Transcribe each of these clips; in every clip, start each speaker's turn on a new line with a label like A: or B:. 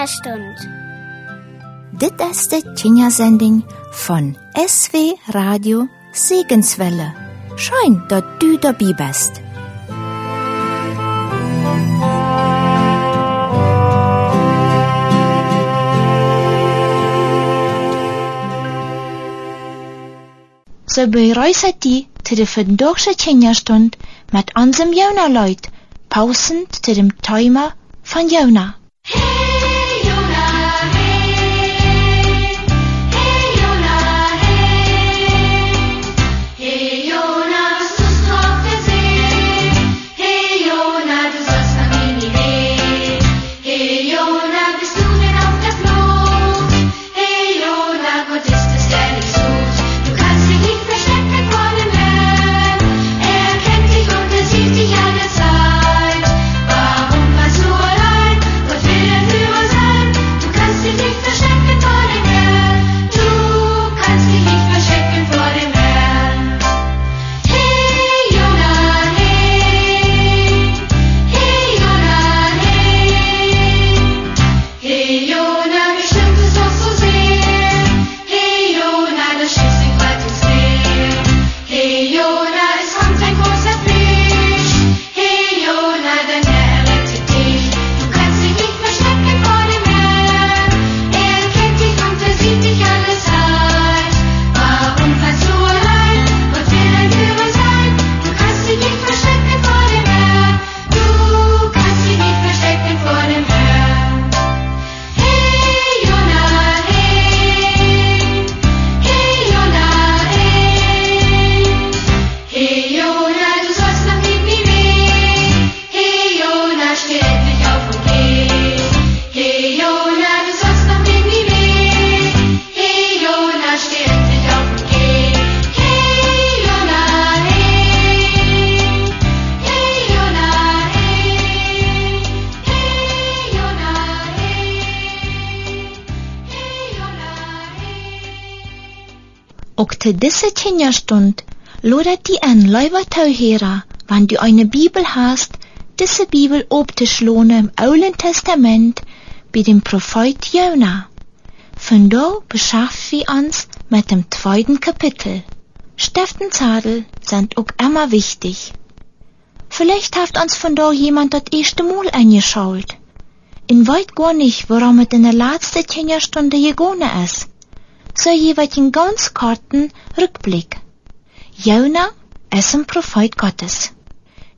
A: Kinderstund.
B: Dit is de Kindersending von SW Radio Segenswelle. Schön, dass du dabei bist. Så bereise die til det vandaagse kinderstund met onze Jona-luid, pausend til dem timer van Jona.
C: Hey
B: 17 stund lodert die en Leuwertau hera, wann du eine Bibel hast, diese Bibel ob te schlone im Ouden Testament bei dem Prophet Jona. Von da beschaffen wir uns mit dem zweiten Kapitel. Stiftenzadel sind auch immer wichtig. Vielleicht hat uns von da jemand das erste Mal eingeschaut. In weit gar nicht, worum es in der letzten Stunde gegangen ist. So jeweils einen ganz kurzen Rückblick. Jona ist ein Prophet Gottes.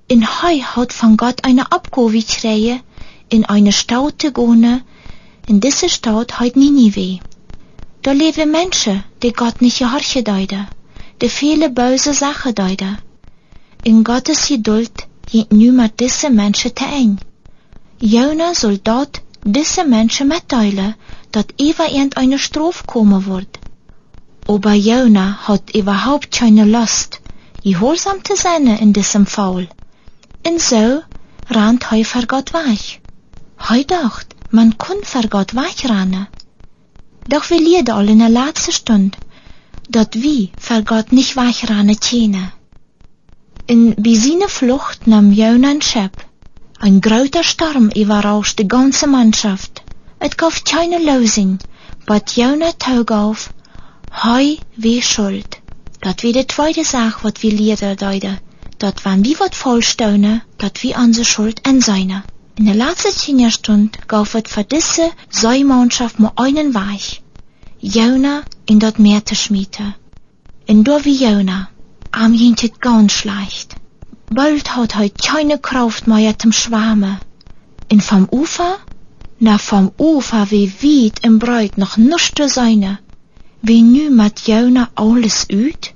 B: In Heu hat von Gott eine gekriegt, in eine Stadt zu gehen, in diese Stadt heißt Ninive. Da leben Menschen, die Gott nicht gehorchen deuten, die viele böse Sachen deuten. In Gottes Geduld geht mit diese Menschen te eng. Jona soll dort diese Menschen mitteilen, dass über irgendeine Strophe kommen wird. Aber Jona hat überhaupt keine Lust, gehorsam zu sein in diesem Fall. Und so rannt hij vor Gott weg. Hij dacht, man kann vor Gott wegrennen. Doch wir leiden all in der letzten Stunde, dass wir vor Gott nicht wegrennen können. In bei Flucht nahm Jona ein Schiff. Ein großer Sturm überrauscht die ganze Mannschaft. Es gab keine Lösung, was Jona auf, Hei wie schuld. Dat wie de tweede Sache, wat wir leren deuten. Dat wenn wir wat vollstellen, dat wir unsere Schuld enseine. In der letzten Kinderstunde gauf het für diese Säumannschaft mal einen Weich. Jona in dat Meer zu schmieden. Und da wie Jona, am ging ganz schlecht. Bald hat hij keine Kraft mehr zum Schwammen. Und vom Ufer? Na vom Ufer wie weit im Breit noch nichts zu sein. Wie nu met Jona alles uit?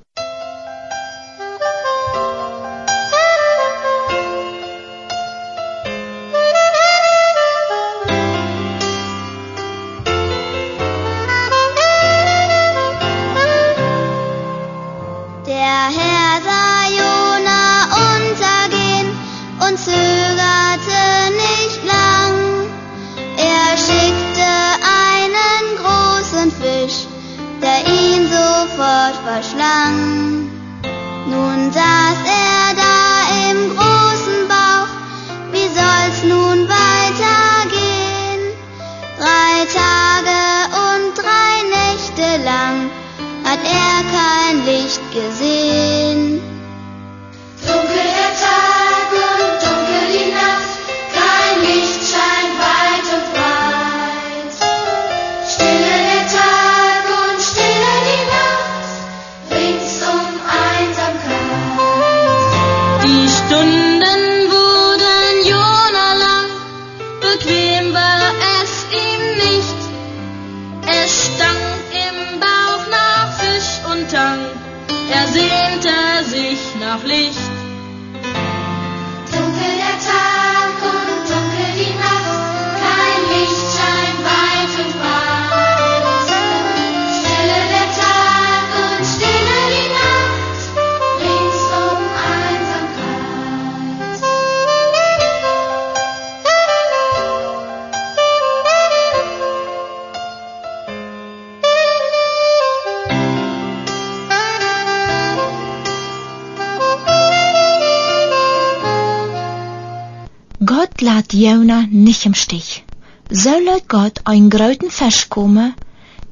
B: Laat Jona nicht im Stich. So laat Gott einen großen Fisch kommen,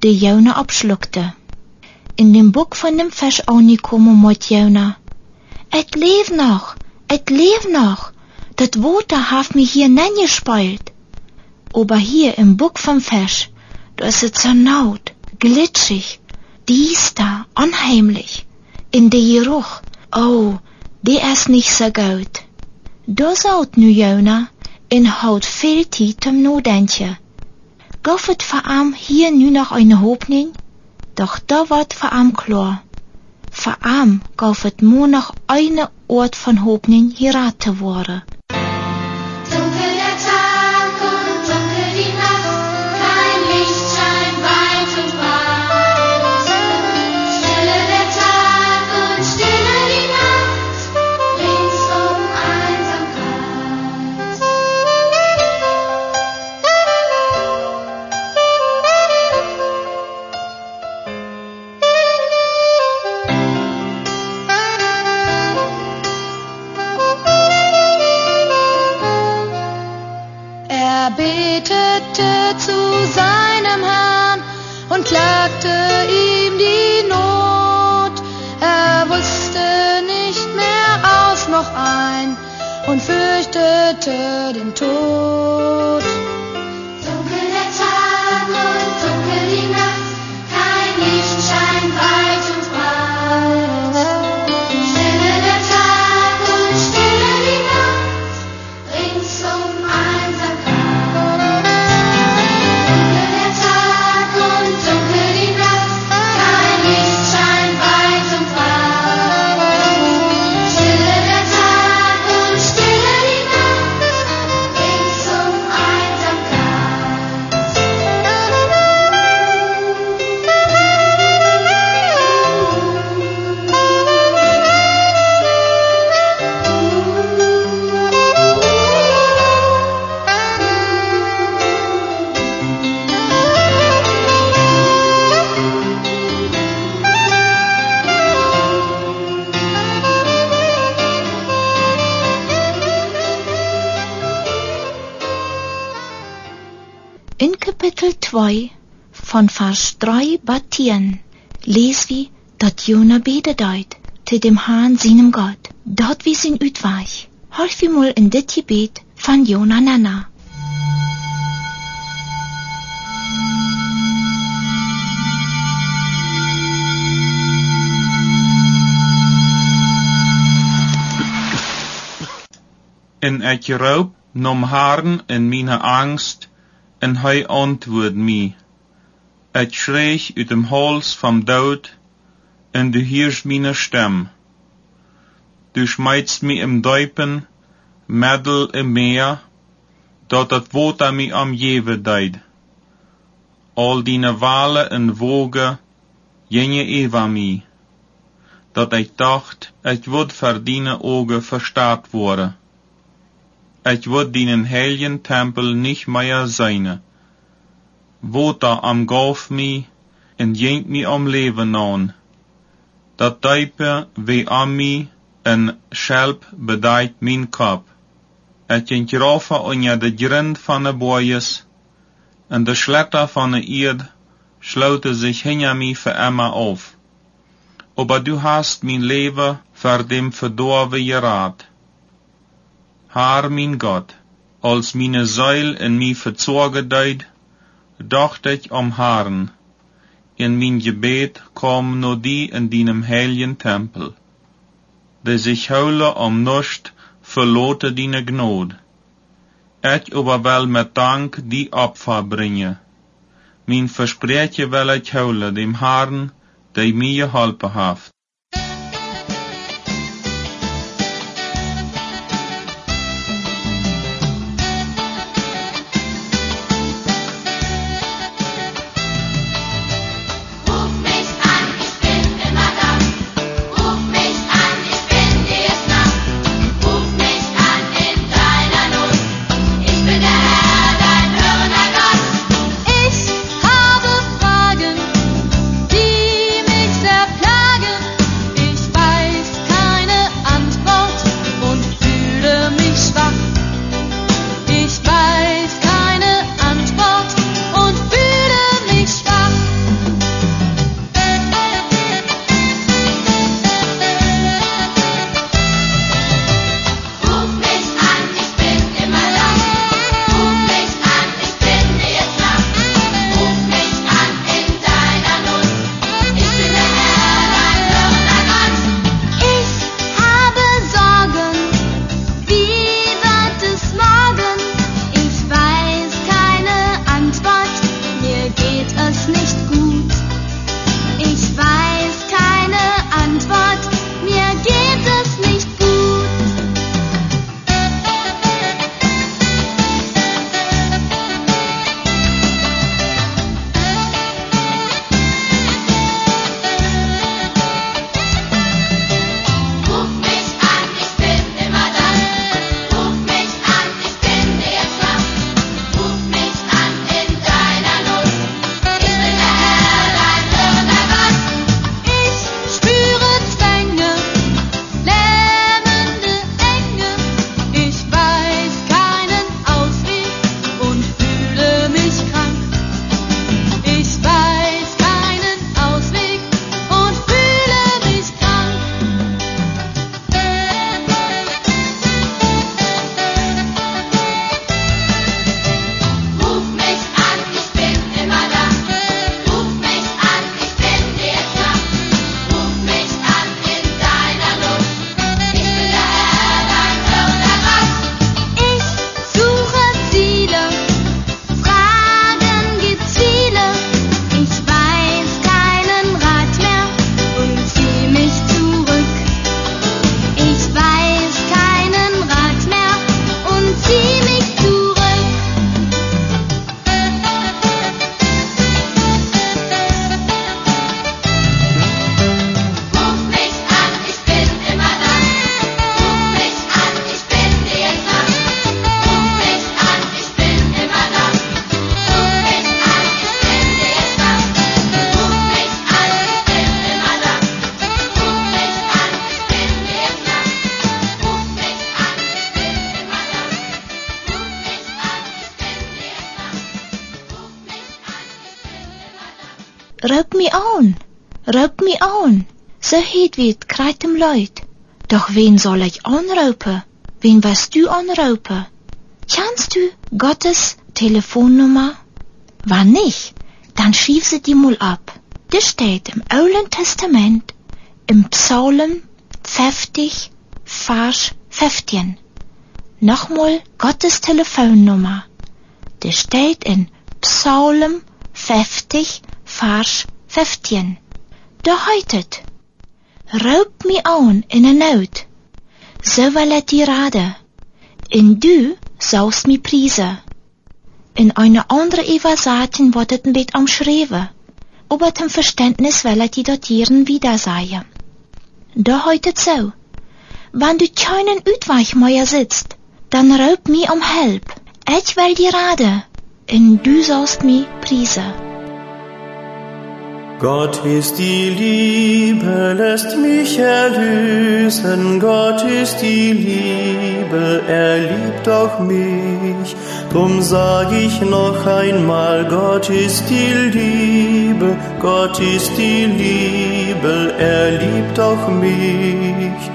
B: der Jona abschluckte. In dem Buch von dem Fisch angekommen mit Jona. Et leef noch, et leef noch, dat Water hat mich hier gespielt. Aber hier im Buch vom Fisch, da ist es so naut, glitschig, diester, unheimlich. In der Geruch, oh, der ist nicht so gut. Da zout nu Jona en houdt veel tijd om nadenken. Gaf het voor hem hier nu nog een hoopning? Doch da wordt voor hem klar. Voor hem gaf het nur noch eine Ort von hoopning geraten te worden.
A: Er betete zu seinem Herrn und klagte ihm die Not. Er wusste nicht mehr aus noch ein und fürchtete den Tod.
B: 2 von Vers 3 bis 10 lees wie dat Jona bede deut te dem Herrn seinem Gott, dort wie sein Utweich. Horch wie mal in dit Gebet von Jona Nana.
D: En ik roep nom Herrn in meine Angst, en hij antwoord mij. Ik schreeg uit dem Hals vom Dood, en du hörst meine Stem. Du schmeißt mich im Deupen, Mädel im Meer, dat het Water mich am Jewe deid. Al dine Wale en Woge, jenje eva mi, dat ik dacht, ik word verdiene Oge verstaat worden. Ich wird den heiligen Tempel nicht mehr seine. Water am Golf mi, en jenkt mi om leven aan. Dat type wie am mi, en schelp bedijt mijn kop. Et jenkt rafa onja de grind van de boejes, en de sletter van de eerd sloten zich hinter mi für immer auf.
C: aber du hast mein Leben vor dem verdorven gerat. Haar, mein Gott, als meine Seil in mich verzorgen deed, dacht ich om Haaren. In mijn gebet kom nur die in deinem heiligen Tempel. De sich huilen om nust, verlote deine Gnade. Ich aber wel met dank die Opfer brengen. Mijn versprechen wel ich huilen dem Herrn, der mir geholpen haft.
B: Roep me aan. So het krijt hem luid. Doch wen soll ich anrufen? Wen wirst du anrufen? Kennst du Gottes Telefonnummer? Wann nicht, dann schief sie die mal ab. Das steht im Alten Testament, im Psalm 50, Vers 15. Nochmal Gottes Telefonnummer. Das steht in Psalm 50, Vers 15. Da heitet, Roep me aan in een nood, so will ich dir raden, en du sollst me prijzen. In eine andere Übersetzung wird es bisschen umschrieben, aber zum Verständnis will ich die datieren wieder sagen. Da heitet so, wenn du keinen Utweich mehr sitzt, dann roep mir um Help. Ich will dir raden, en du sollst me prijzen.
E: Gott ist die Liebe, lässt mich erlösen. Gott ist die Liebe, er liebt auch mich. Drum sag ich noch einmal, Gott ist die Liebe, Gott ist die Liebe, er liebt auch mich.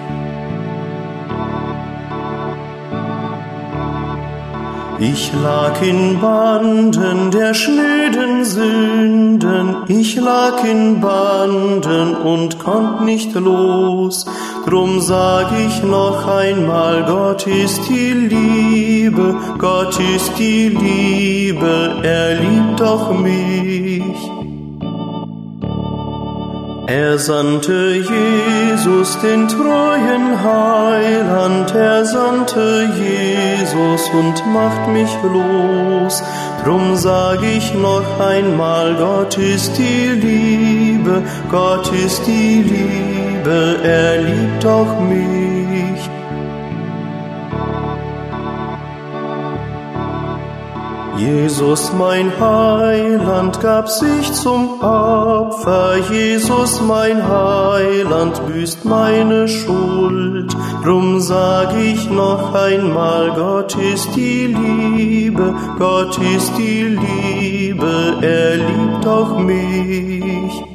E: Ich lag in Banden der schnöden Sünden, ich lag in Banden und konnt nicht los. Drum sag ich noch einmal, Gott ist die Liebe, Gott ist die Liebe, er liebt auch mich. Er sandte Jesus, den treuen Heiland, er sandte Jesus und macht mich los. Drum sag ich noch einmal, Gott ist die Liebe, Gott ist die Liebe, er liebt auch mich. Jesus, mein Heiland, gab sich zum Opfer. Jesus, mein Heiland, büßt meine Schuld. Drum sag ich noch einmal, Gott ist die Liebe, Gott ist die Liebe, er liebt auch mich.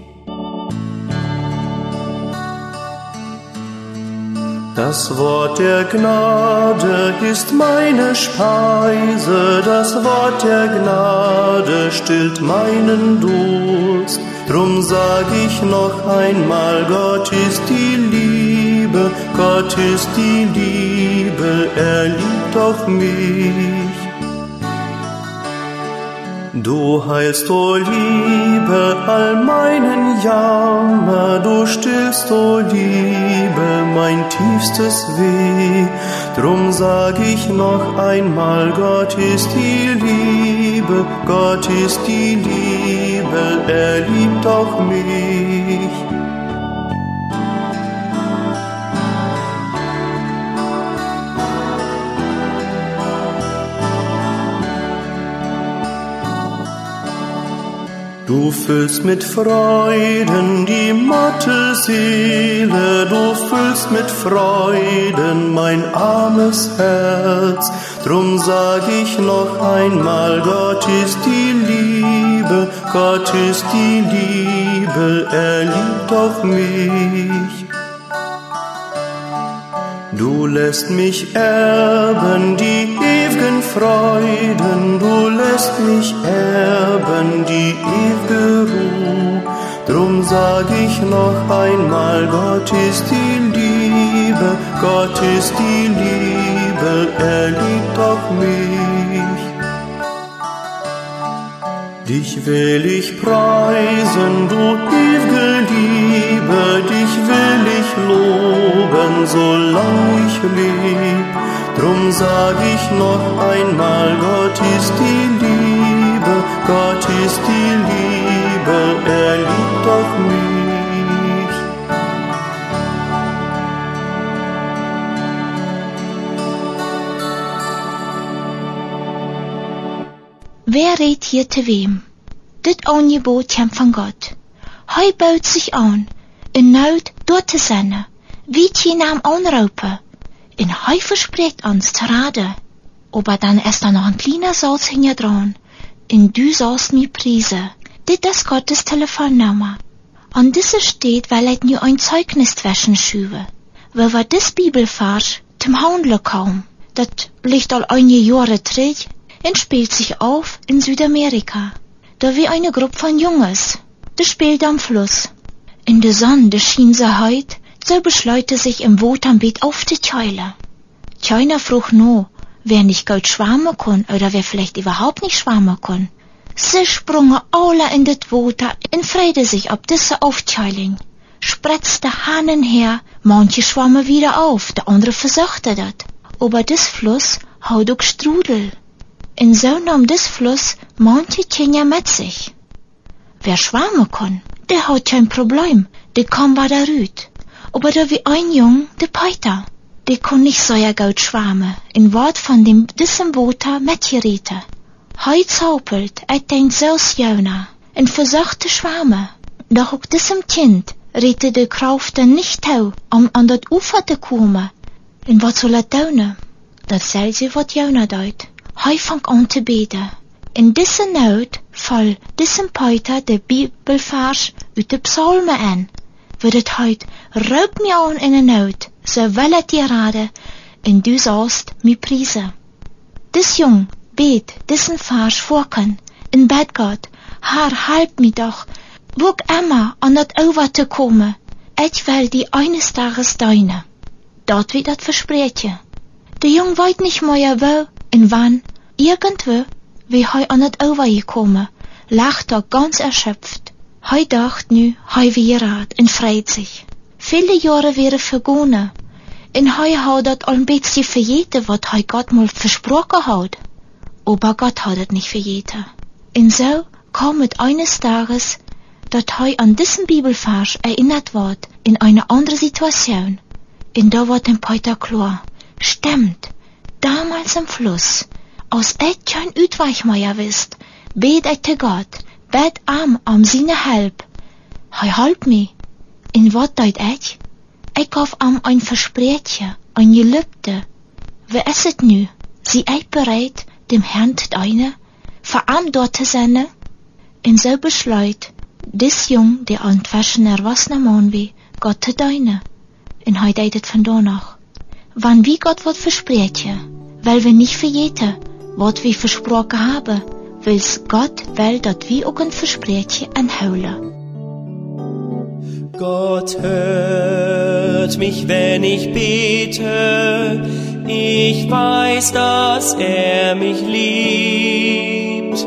E: Das Wort der Gnade ist meine Speise, das Wort der Gnade stillt meinen Durst. Drum sag ich noch einmal, Gott ist die Liebe, Gott ist die Liebe, er liebt auch mich. Du heilst, o Liebe, all meinen Jammer, du stillst, o Liebe, mein tiefstes Weh. Drum sag ich noch einmal, Gott ist die Liebe, Gott ist die Liebe, er liebt auch mich. Du füllst mit Freuden die matte Seele, du füllst mit Freuden mein armes Herz. Drum sag ich noch einmal, Gott ist die Liebe, Gott ist die Liebe, er liebt auch mich. Du lässt mich erben die Freuden, du lässt mich erben die ewige Ruhe. Drum sag ich noch einmal, Gott ist die Liebe, Gott ist die Liebe, er liebt auch mich. Dich will ich preisen, du ewige Liebe, dich will ich loben, solang ich leb. Drum sag ich noch einmal, Gott ist die Liebe, Gott ist die Liebe, er liebt auch mich.
B: Wer redt hier te wem? Dit aangebod komt van God. Hij bouwt zich aan, in nood door te zenden, wie je naam aanroepen. En hij verspreekt ons te raden. Aber dann ist da noch ein kleiner Satz hingedran. Und du sollst mir priesen. Dit ist Gottes Telefonnummer. An diese steht, weil er nu ein Zeugnis zwischen schuwe. Weil wir das Bibelvers zum Handel kam. Dat liegt al einige Jahre zurück und spielt sich auf in Südamerika. Da wie eine Gruppe von Junges. Das spielt am Fluss. In der Sonne, schien so heut, so beschleute sich im Wohnbeet auf die Keule. Keiner frug no, wer nicht gut schwammen kann oder wer vielleicht überhaupt nicht schwammen kann. Sie sprungen alle in das Water und freute sich ob diese Aufteilung. Spretzte Hahnen her, manche schwammen wieder auf, der andere versuchte das. Aber das Fluss haut auch Strudel. Und so nahm das Fluss manche Kinder mit sich. Wer schwammen kann, der hat kein Problem, der kann bei der Rüt. Aber wie ein Jung, der Peter, der kann nicht so ja gut schwammen, in Wort von dem diesem Water mitgerieten. Hij zaupelt uit den Jona en versucht te schwammen. Doch auch diesem Kind rette de Kraft nicht tau, um an dat Ufer te komen. En wat soll er tun? Dat zei sie wat Jona deut. Hij fängt an te beten. In deze nood val diesem Peuter de Bibelvers uit de psalmen aan. Wird het heut, roep me aan in een nood, so will het dir raden, en du sollst me prijzen. Dis jong, bet, diesen Vers vorken, in bed gaat, haar help me doch, wo ik immer an dat over te komen, ik wil die eines Tages deine. Dat wie dat verspreetje. De jong weet nicht mehr wo en wann, irgendwo, wie hij an het over gekommen, lacht er ganz erschöpft. Hij dacht nu, hij weer raad en freut sich. Viele Jahre wären vergonnen, en hij had dat al een beetje vergeten, wat hij Gott mal versprochen had. Aber Gott hat het nicht vergeten. En so kam het eines Tages, dat hij an diesen Bibelvers erinnert wordt in eine andere Situation. En da wordt dem Peter klar, stimmt, damals im Fluss, ich kein Utweichmeier wisst, bet zu Gott, bet am am seine Help. Hij help me. En wat deed ik? Ik gaf am ein Versprechen, ein Gelübde. Wie ist het nu? Sie ich bereit, dem Herrn am dort zu senden? En so beschleut, dis jong, der ein twaschen erwachsener Mann wie, Gott zu dienen. En hij deed het vandaar nog. Wann wie Gott wat versprechen, weil wir nicht verjeten, wat wir versprochen haben, wills Gott will, dat wir auch ein Versprechen anhouden.
E: Gott hört mich, wenn ich bete. Ich weiß, dass er mich liebt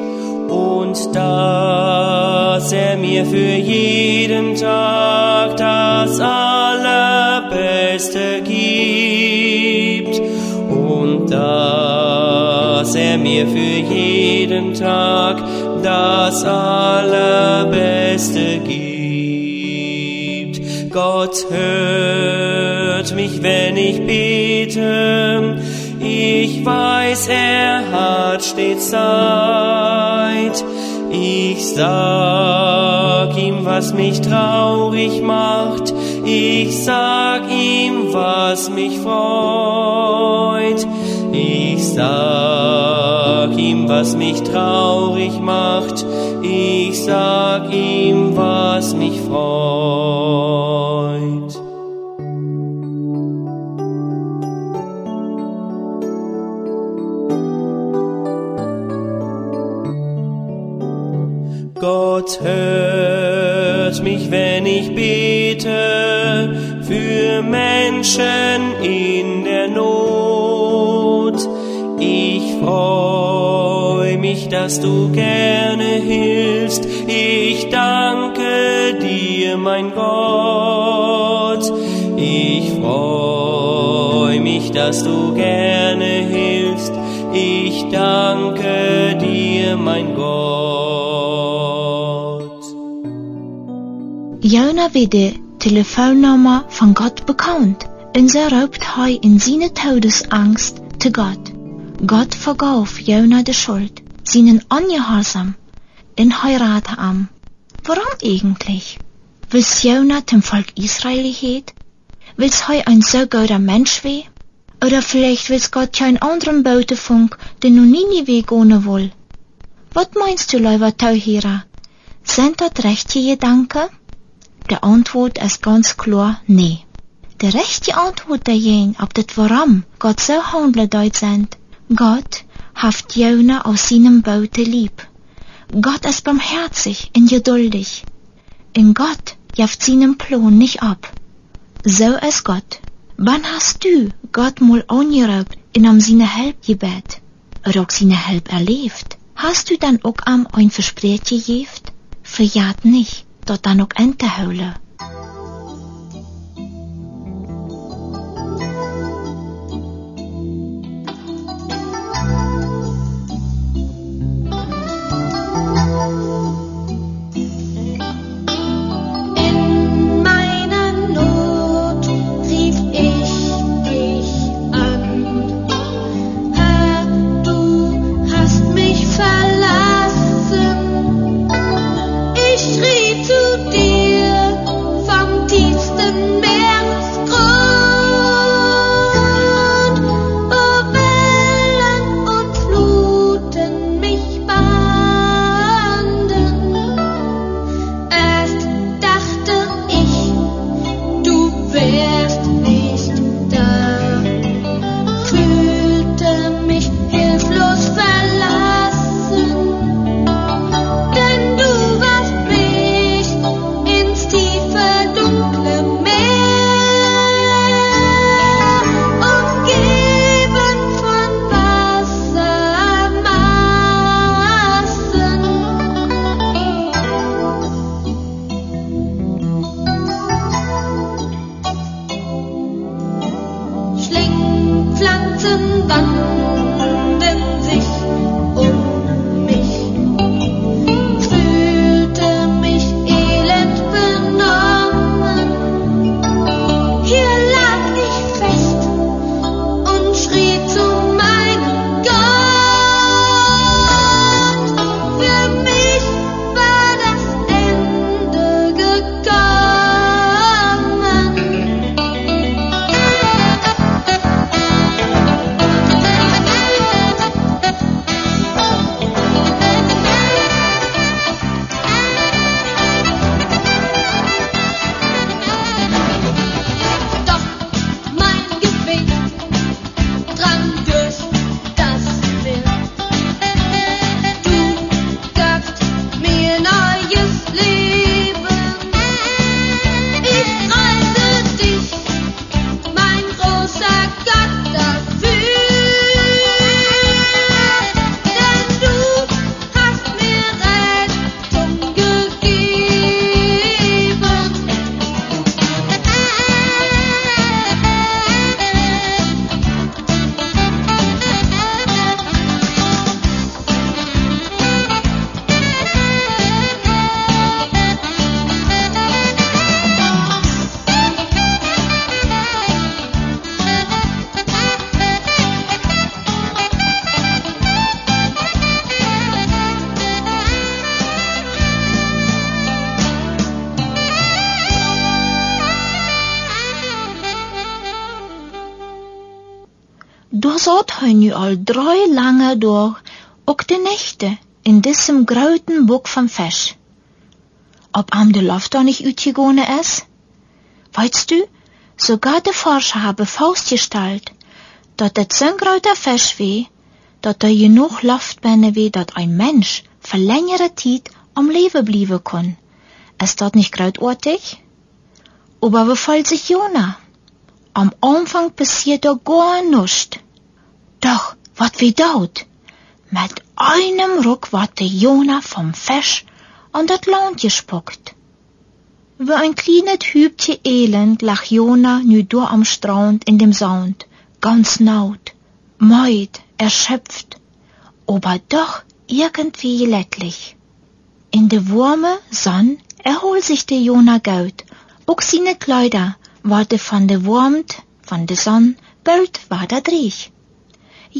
E: und dass er mir für jeden Tag das Allerbeste gibt dass er mir für jeden Tag das Allerbeste gibt. Gott hört mich, wenn ich bete. Ich weiß, er hat stets Zeit. Ich sag ihm, was mich traurig macht. Ich sag ihm, was mich freut. Ich sag ihm, was mich traurig macht. Ich sag ihm, was mich freut. Gott hört mich, wenn ich bete für Menschen dass du gerne hilfst. Ich danke dir, mein Gott. Ich freu mich, dass du gerne hilfst. Ich danke dir, mein Gott.
B: Jona wird die Telefonnummer von Gott bekannt und so ruft er in seine Todesangst zu Gott. Gott vergaf Jona die Schuld, seinen Ungehorsam und heirate am. Warum eigentlich? Will's Jona zum Volk Israel heet? Will's er ein so guter Mensch weh? Oder vielleicht will's Gott keinen anderen Bautenfunk, den nu Ninive gehen will? Was meinst du, Leuwer Tauhira? Sind das rechte Gedanken? De antwoord is ganz klar nee. De rechte antwoord daarheen op dit waarom Gott so handelt uit sind. Gott haft Jona aus seinem Boot lieb. Gott ist barmherzig und geduldig. In Gott jaft seinen Plan nicht ab. So ist Gott. Wann hast du Gott mal angerufen und um seine Hilfe gebet? Oder auch seine Hilfe erlebt? Hast du dann auch am ein Versprechen gegeben? Verjat nicht dat dan ook in zat hij nu al drie lange door, ook de Nächte, in diesem großen Buch vom Fisch. Ob am de Luft da nicht utgegangen ist? Weißt du, sogar die Forscher haben festgestellt, dass das so ein großer Fisch weh, dass da genug Luft binnen weh, dass ein Mensch für längere Zeit am Leben bleiben kann. Ist das nicht großartig? Aber wie sich Jona? Am Anfang passiert da gar nichts. Doch, wat wie dort? Mit einem Ruck wird der Jona vom Fisch an das Land gespuckt. Wie ein kleines Hübchen Elend lag Jona nu da am Strand in dem Sound, ganz naut, meid, erschöpft, aber doch irgendwie lettlich. In der warme Sonne erholt sich der Jona gut, auch seine Kleider waren von der Warmt, von der Sonne, bald war da driech.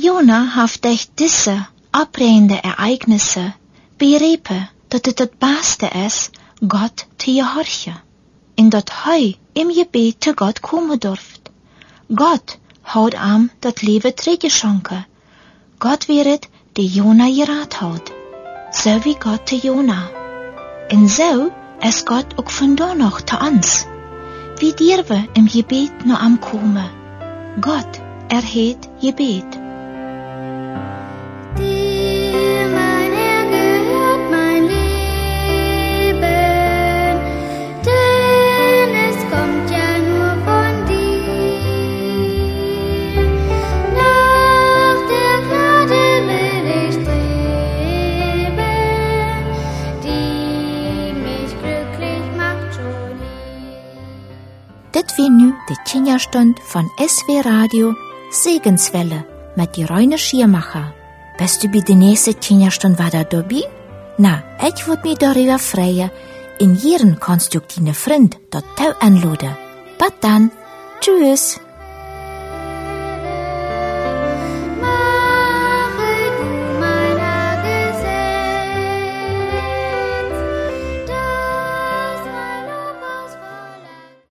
B: Jona haft echt diese abrehende Ereignisse begrepen dat het het beste is God te gehorchen en dat hij im Gebet te God komen durft. God houdt am dat leven teruggeschonken. God weer het de Jona geraad houdt. Zo wie God te Jona. En zo is God ook vandaag nog te ons. Wie dir we im Gebet nur am komen. God erheet Gebet. Nu de Kinderstund von SW Radio Segenswelle mit die Reine Schiermacher. Bist du bei der nächsten Kinderstund wieder dabei? Na, ich würd mich darüber freuen, in jeden konstruktiven Freund dort anladen. Bis dann. Tschüss.